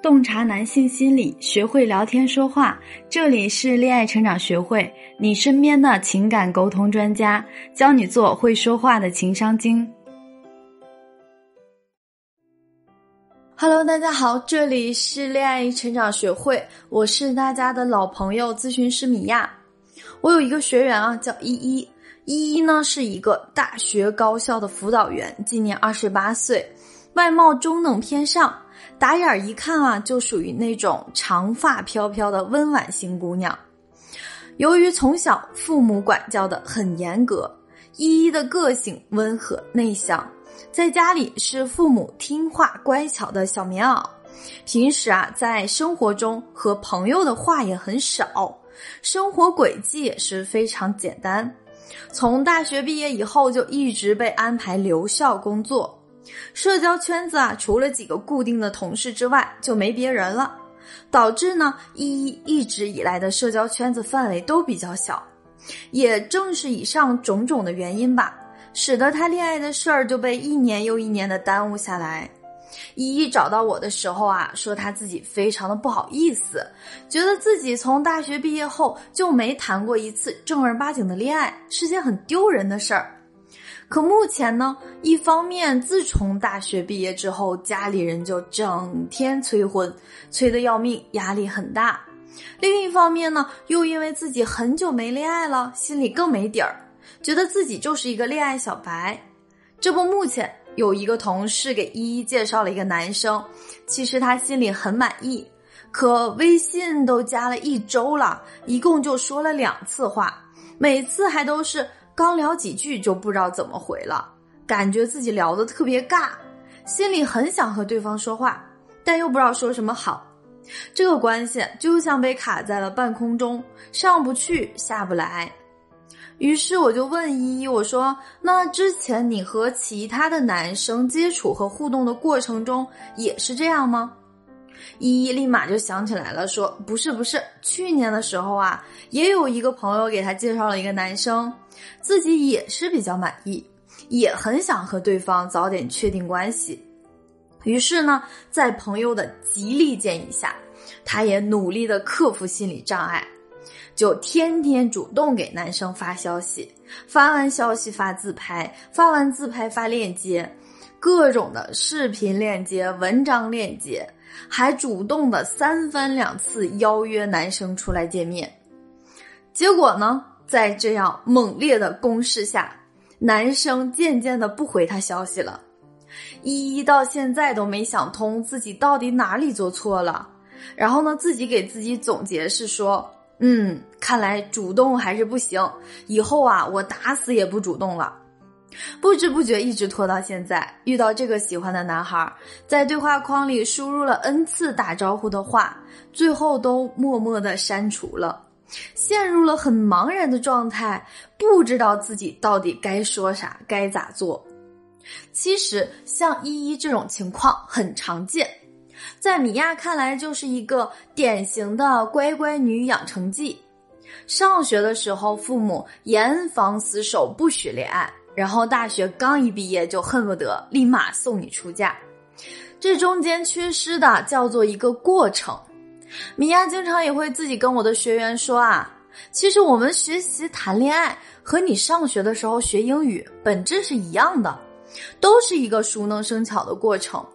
洞察男性心理，学会聊天说话。这里是恋爱成长学会，你身边的情感沟通专家，教你做会说话的情商精。Hello，大家好，这里是恋爱成长学会，我是大家的老朋友咨询师米娅。我有一个学员啊，叫依依，依依呢是一个大学高校的辅导员，今年二十八岁，外貌中等偏上。打眼儿一看啊，就属于那种长发飘飘的温婉型姑娘。由于从小父母管教的很严格，依依的个性温和内向，在家里是父母听话乖巧的小棉袄。平时啊，在生活中和朋友的话也很少，生活轨迹也是非常简单。从大学毕业以后，就一直被安排留校工作。社交圈子啊，除了几个固定的同事之外，就没别人了，导致呢依依一直以来的社交圈子范围都比较小。也正是以上种种的原因吧，使得她恋爱的事儿就被一年又一年的耽误下来。依依找到我的时候啊，说她自己非常的不好意思，觉得自己从大学毕业后就没谈过一次正儿八经的恋爱，是件很丢人的事儿。可目前呢，一方面，自从大学毕业之后，家里人就整天催婚，催得要命，压力很大；另一方面呢，又因为自己很久没恋爱了，心里更没底儿，觉得自己就是一个恋爱小白。这不，目前有一个同事给依依介绍了一个男生，其实他心里很满意，可微信都加了一周了，一共就说了两次话，每次还都是。刚聊几句就不知道怎么回了，感觉自己聊得特别尬，心里很想和对方说话，但又不知道说什么好。这个关系就像被卡在了半空中，上不去下不来。于是我就问依依，我说：“那之前你和其他的男生接触和互动的过程中也是这样吗？”依依立马就想起来了，说：“不是不是，去年的时候啊，也有一个朋友给他介绍了一个男生。”自己也是比较满意，也很想和对方早点确定关系。于是呢，在朋友的极力建议下，他也努力的克服心理障碍，就天天主动给男生发消息，发完消息发自拍，发完自拍发链接，各种的视频链接、文章链接，还主动的三番两次邀约男生出来见面。结果呢？在这样猛烈的攻势下，男生渐渐的不回他消息了。依依到现在都没想通自己到底哪里做错了。然后呢，自己给自己总结是说：“嗯，看来主动还是不行，以后啊，我打死也不主动了。”不知不觉一直拖到现在，遇到这个喜欢的男孩，在对话框里输入了 n 次打招呼的话，最后都默默的删除了。陷入了很茫然的状态，不知道自己到底该说啥，该咋做。其实像依依这种情况很常见，在米娅看来就是一个典型的乖乖女养成记。上学的时候，父母严防死守，不许恋爱；然后大学刚一毕业，就恨不得立马送你出嫁。这中间缺失的叫做一个过程。米娅经常也会自己跟我的学员说啊，其实我们学习谈恋爱和你上学的时候学英语本质是一样的，都是一个熟能生巧的过程。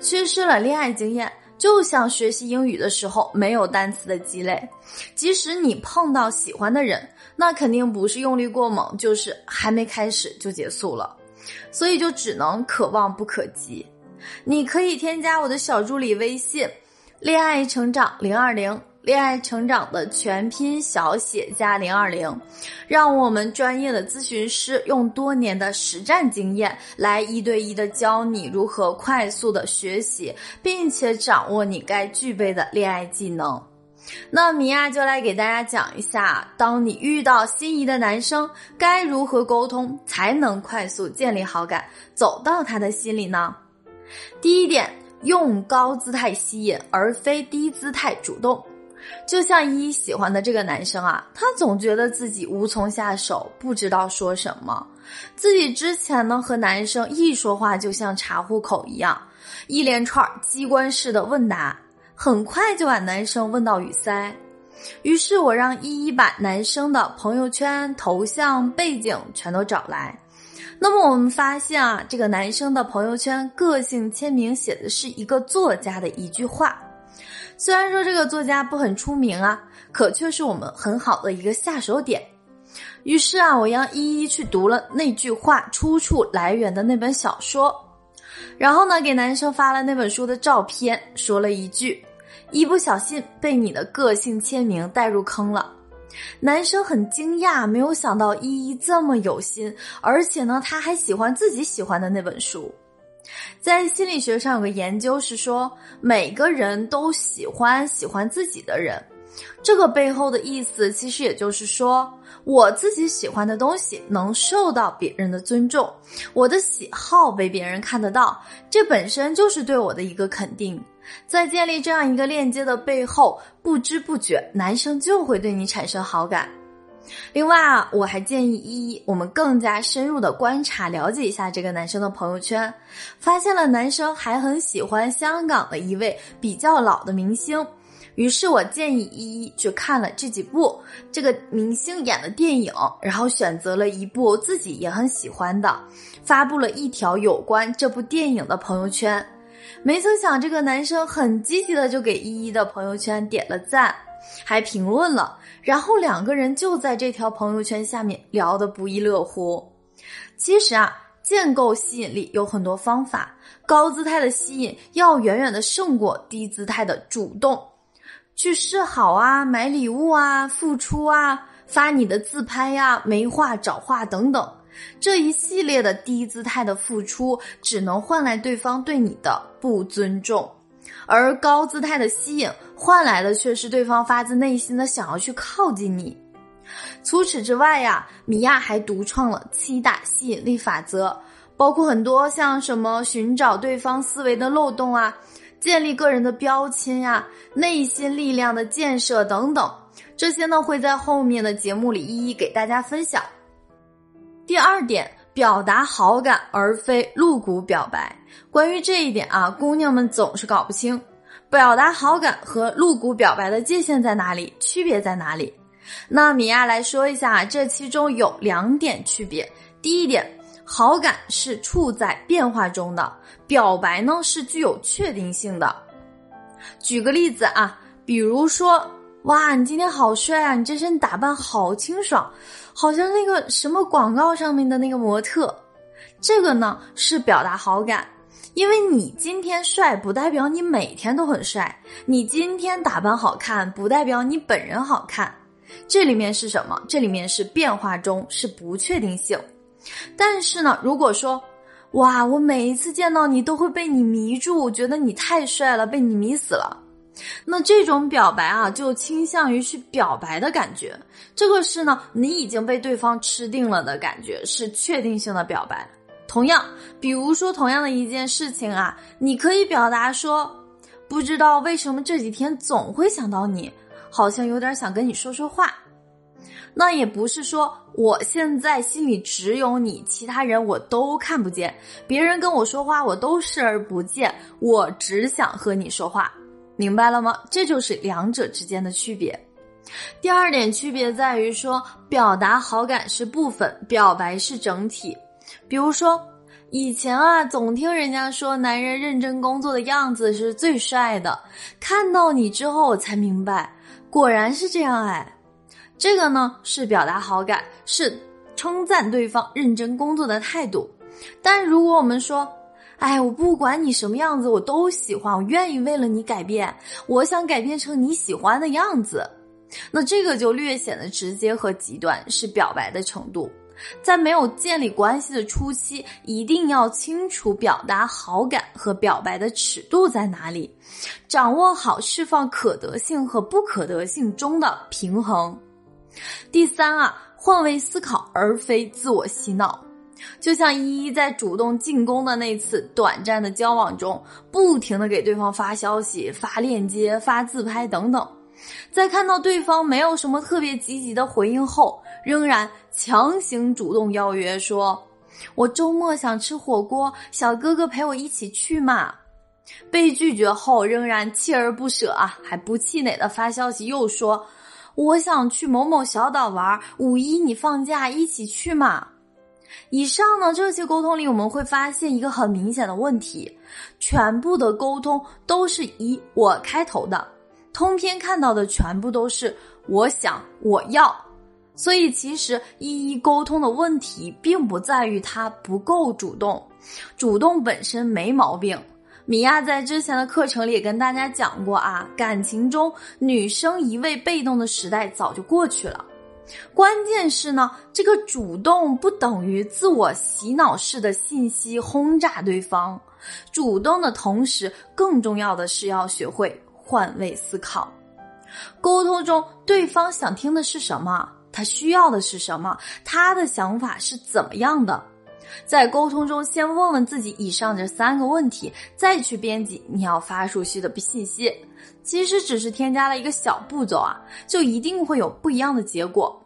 缺失了恋爱经验，就像学习英语的时候没有单词的积累，即使你碰到喜欢的人，那肯定不是用力过猛，就是还没开始就结束了，所以就只能可望不可及。你可以添加我的小助理微信。恋爱成长零二零，恋爱成长的全拼小写加零二零，让我们专业的咨询师用多年的实战经验来一对一的教你如何快速的学习，并且掌握你该具备的恋爱技能。那米娅就来给大家讲一下，当你遇到心仪的男生，该如何沟通才能快速建立好感，走到他的心里呢？第一点。用高姿态吸引，而非低姿态主动。就像依依喜欢的这个男生啊，他总觉得自己无从下手，不知道说什么。自己之前呢和男生一说话就像查户口一样，一连串机关式的问答，很快就把男生问到语塞。于是我让依依把男生的朋友圈、头像、背景全都找来。那么我们发现啊，这个男生的朋友圈个性签名写的是一个作家的一句话。虽然说这个作家不很出名啊，可却是我们很好的一个下手点。于是啊，我让依依去读了那句话出处来源的那本小说，然后呢，给男生发了那本书的照片，说了一句。一不小心被你的个性签名带入坑了，男生很惊讶，没有想到依依这么有心，而且呢，他还喜欢自己喜欢的那本书。在心理学上有个研究是说，每个人都喜欢喜欢自己的人，这个背后的意思其实也就是说，我自己喜欢的东西能受到别人的尊重，我的喜好被别人看得到，这本身就是对我的一个肯定。在建立这样一个链接的背后，不知不觉男生就会对你产生好感。另外啊，我还建议依依，我们更加深入的观察了解一下这个男生的朋友圈，发现了男生还很喜欢香港的一位比较老的明星。于是我建议依依去看了这几部这个明星演的电影，然后选择了一部自己也很喜欢的，发布了一条有关这部电影的朋友圈。没曾想，这个男生很积极的就给依依的朋友圈点了赞，还评论了，然后两个人就在这条朋友圈下面聊得不亦乐乎。其实啊，建构吸引力有很多方法，高姿态的吸引要远远的胜过低姿态的主动，去示好啊，买礼物啊，付出啊，发你的自拍呀，没话找话等等。这一系列的低姿态的付出，只能换来对方对你的不尊重，而高姿态的吸引换来的却是对方发自内心的想要去靠近你。除此之外呀，米娅还独创了七大吸引力法则，包括很多像什么寻找对方思维的漏洞啊，建立个人的标签呀，内心力量的建设等等，这些呢会在后面的节目里一一给大家分享。第二点，表达好感而非露骨表白。关于这一点啊，姑娘们总是搞不清，表达好感和露骨表白的界限在哪里，区别在哪里？那米娅来说一下，这其中有两点区别。第一点，好感是处在变化中的，表白呢是具有确定性的。举个例子啊，比如说，哇，你今天好帅啊，你这身打扮好清爽。好像那个什么广告上面的那个模特，这个呢是表达好感，因为你今天帅不代表你每天都很帅，你今天打扮好看不代表你本人好看，这里面是什么？这里面是变化中是不确定性。但是呢，如果说，哇，我每一次见到你都会被你迷住，觉得你太帅了，被你迷死了。那这种表白啊，就倾向于去表白的感觉，这个是呢，你已经被对方吃定了的感觉，是确定性的表白。同样，比如说同样的一件事情啊，你可以表达说，不知道为什么这几天总会想到你，好像有点想跟你说说话。那也不是说我现在心里只有你，其他人我都看不见，别人跟我说话我都视而不见，我只想和你说话。明白了吗？这就是两者之间的区别。第二点区别在于说，表达好感是部分，表白是整体。比如说，以前啊，总听人家说男人认真工作的样子是最帅的，看到你之后我才明白，果然是这样哎。这个呢是表达好感，是称赞对方认真工作的态度。但如果我们说，哎，我不管你什么样子，我都喜欢，我愿意为了你改变，我想改变成你喜欢的样子。那这个就略显得直接和极端，是表白的程度。在没有建立关系的初期，一定要清楚表达好感和表白的尺度在哪里，掌握好释放可得性和不可得性中的平衡。第三啊，换位思考而非自我洗脑。就像依依在主动进攻的那次短暂的交往中，不停的给对方发消息、发链接、发自拍等等，在看到对方没有什么特别积极的回应后，仍然强行主动邀约说：“我周末想吃火锅，小哥哥陪我一起去嘛。”被拒绝后仍然锲而不舍啊，还不气馁的发消息又说：“我想去某某小岛玩，五一你放假一起去嘛。”以上呢这些沟通里，我们会发现一个很明显的问题：全部的沟通都是以我开头的，通篇看到的全部都是我想我要。所以其实一一沟通的问题，并不在于他不够主动，主动本身没毛病。米娅在之前的课程里也跟大家讲过啊，感情中女生一味被动的时代早就过去了。关键是呢，这个主动不等于自我洗脑式的信息轰炸对方。主动的同时，更重要的是要学会换位思考。沟通中，对方想听的是什么？他需要的是什么？他的想法是怎么样的？在沟通中，先问问自己以上这三个问题，再去编辑你要发出去的信息。其实只是添加了一个小步骤啊，就一定会有不一样的结果。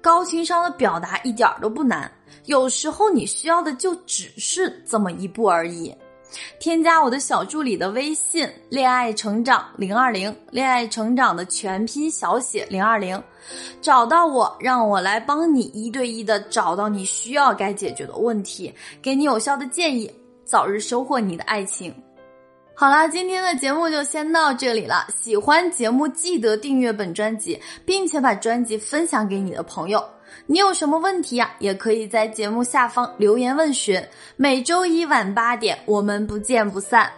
高情商的表达一点都不难，有时候你需要的就只是这么一步而已。添加我的小助理的微信“恋爱成长零二零”，恋爱成长的全拼小写零二零，找到我，让我来帮你一对一的找到你需要该解决的问题，给你有效的建议，早日收获你的爱情。好啦，今天的节目就先到这里了。喜欢节目记得订阅本专辑，并且把专辑分享给你的朋友。你有什么问题呀？也可以在节目下方留言问询。每周一晚八点，我们不见不散。